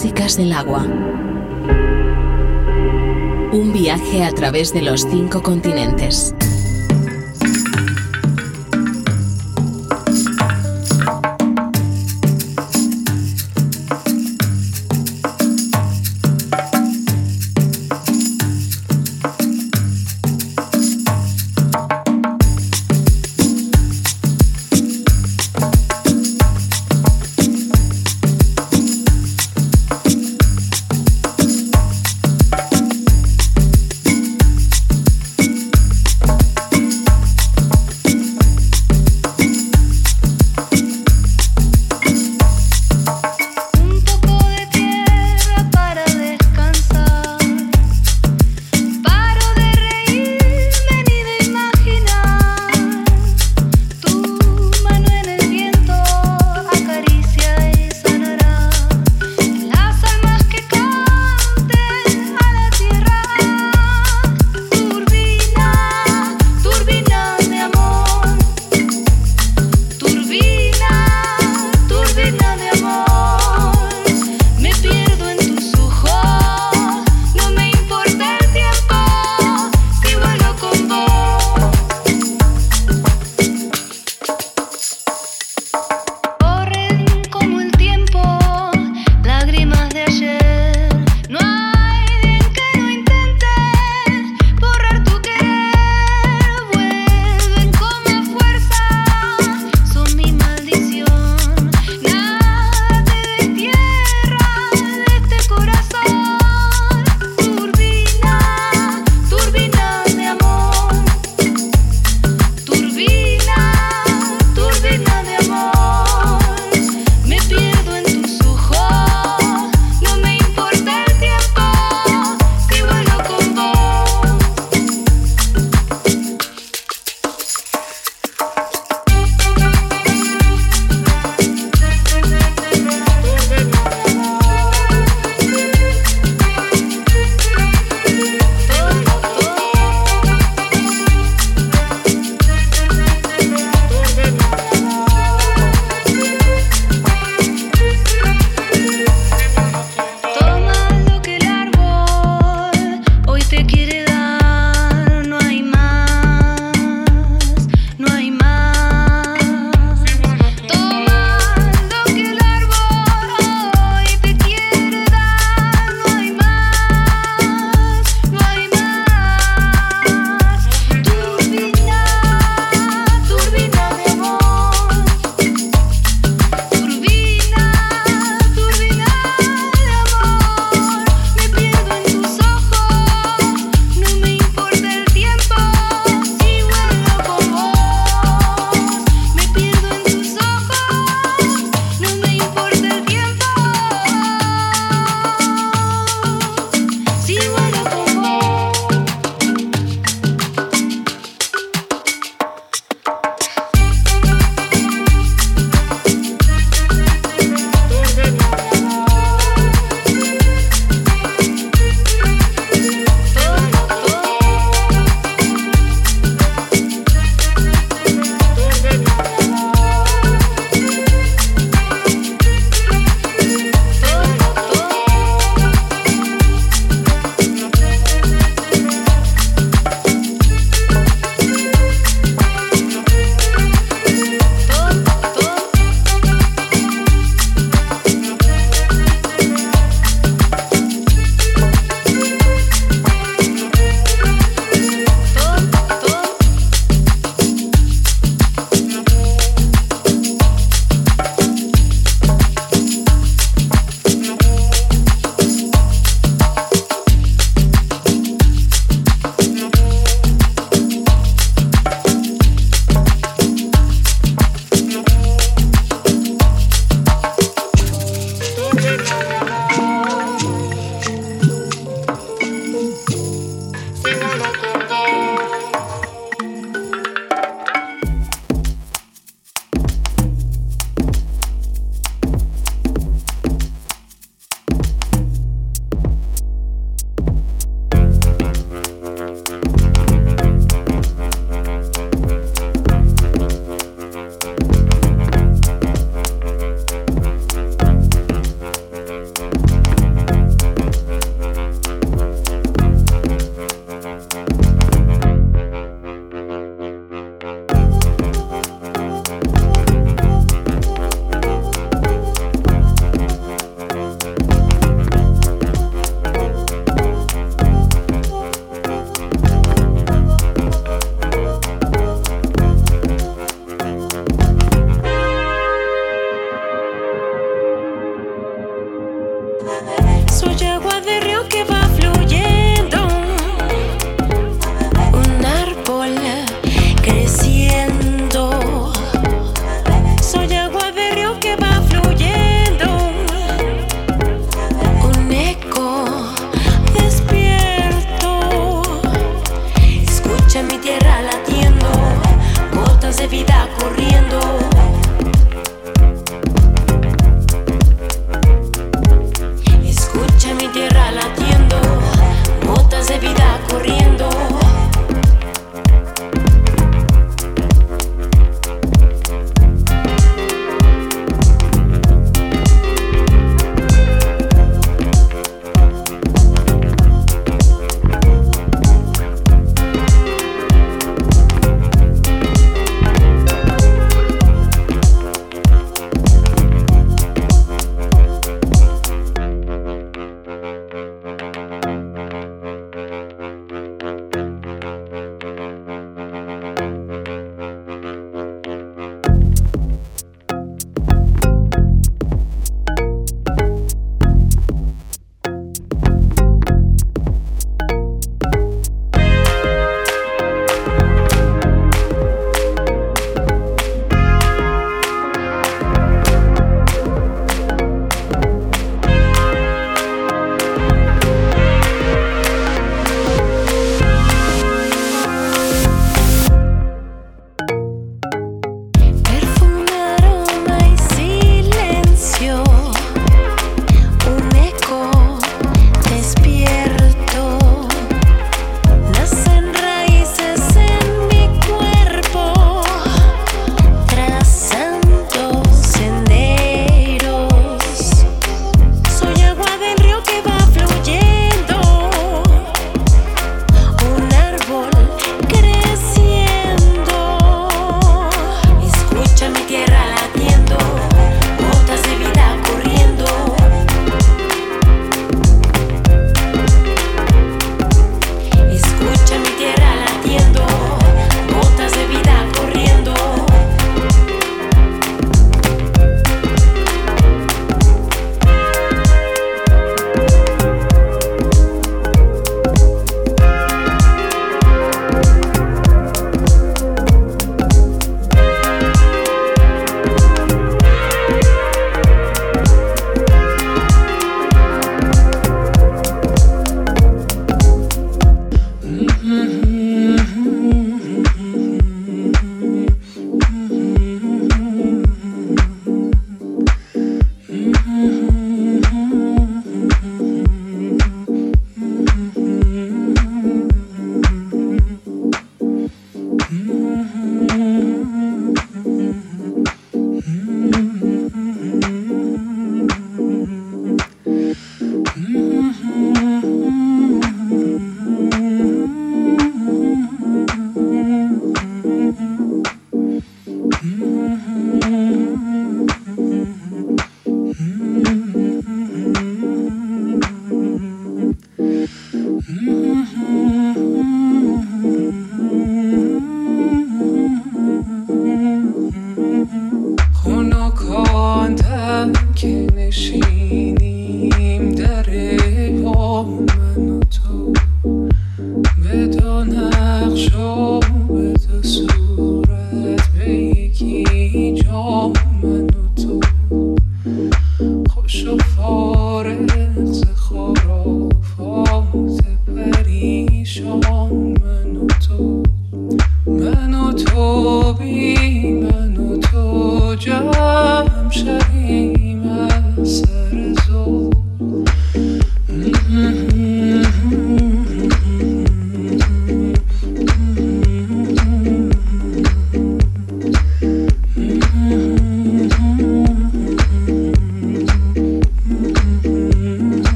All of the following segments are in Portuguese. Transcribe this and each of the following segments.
Del agua. Un viaje a través de los cinco continentes.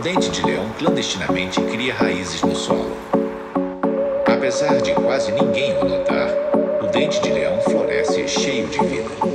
dente de leão clandestinamente cria raízes no solo. Apesar de quase ninguém o notar, o dente de leão floresce cheio de vida.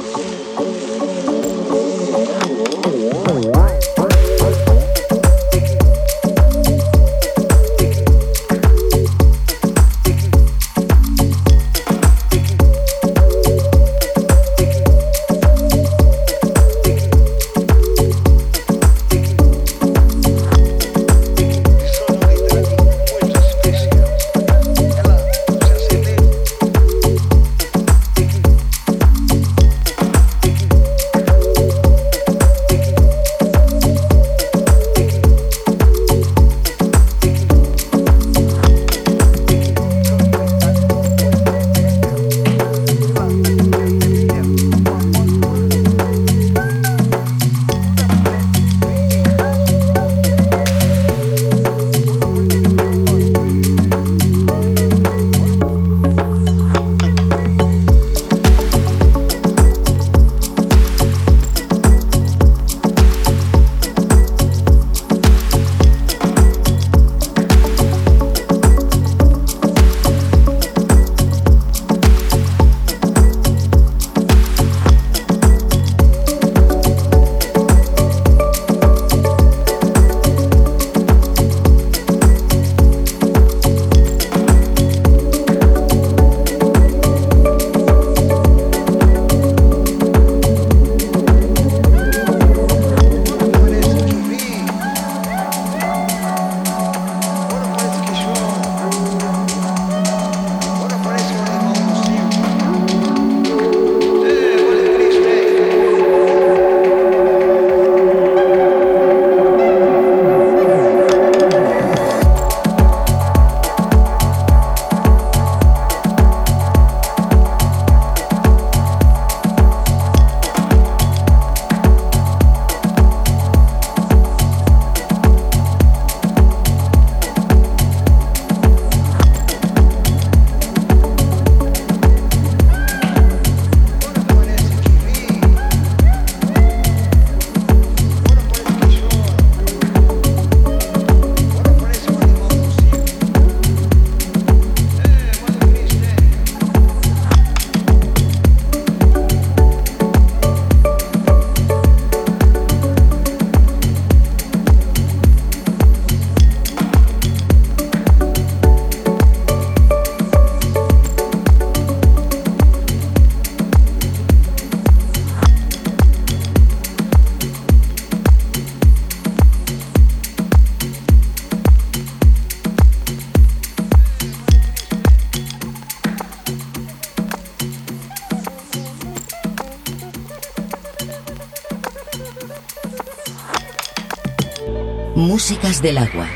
Del agua.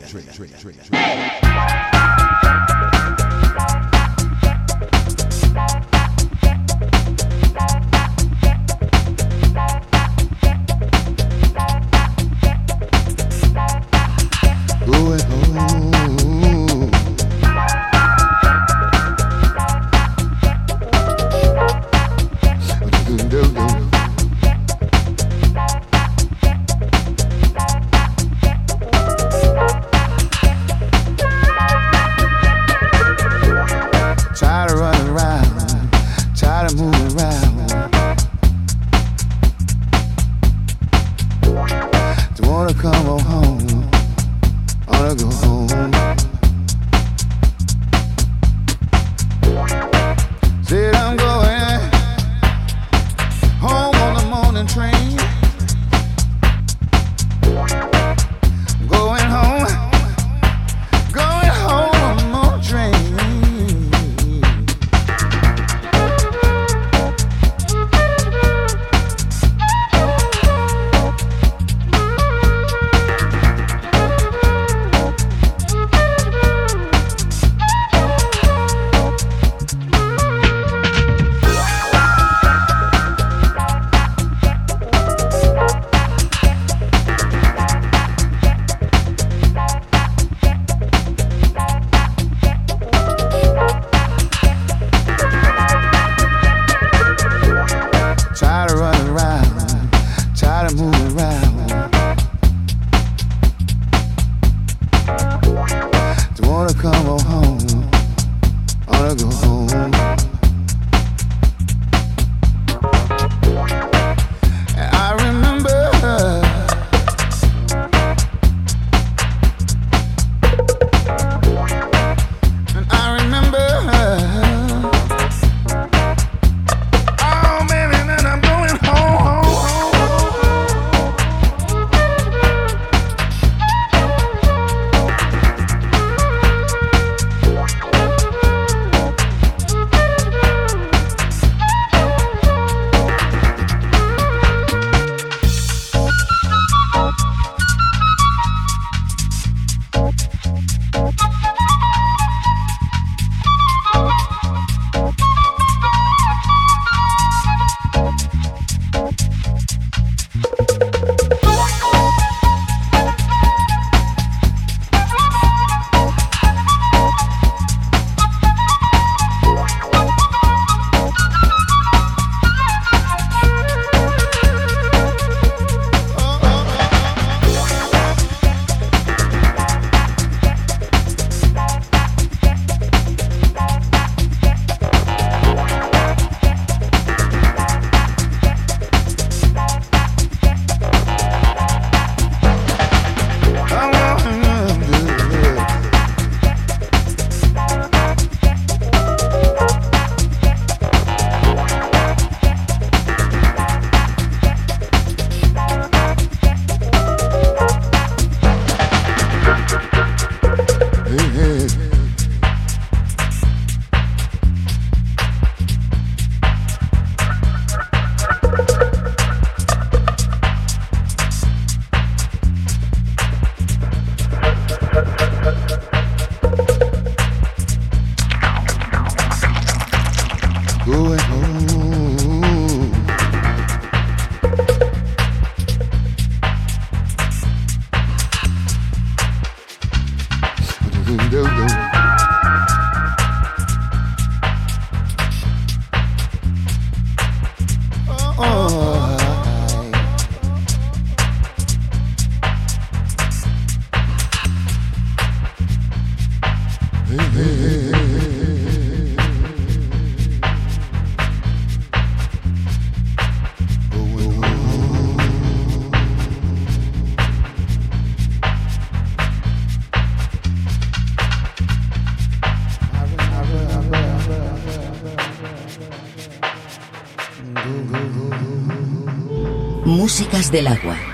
trick, trick, trick, trick, trick. Músicas del agua.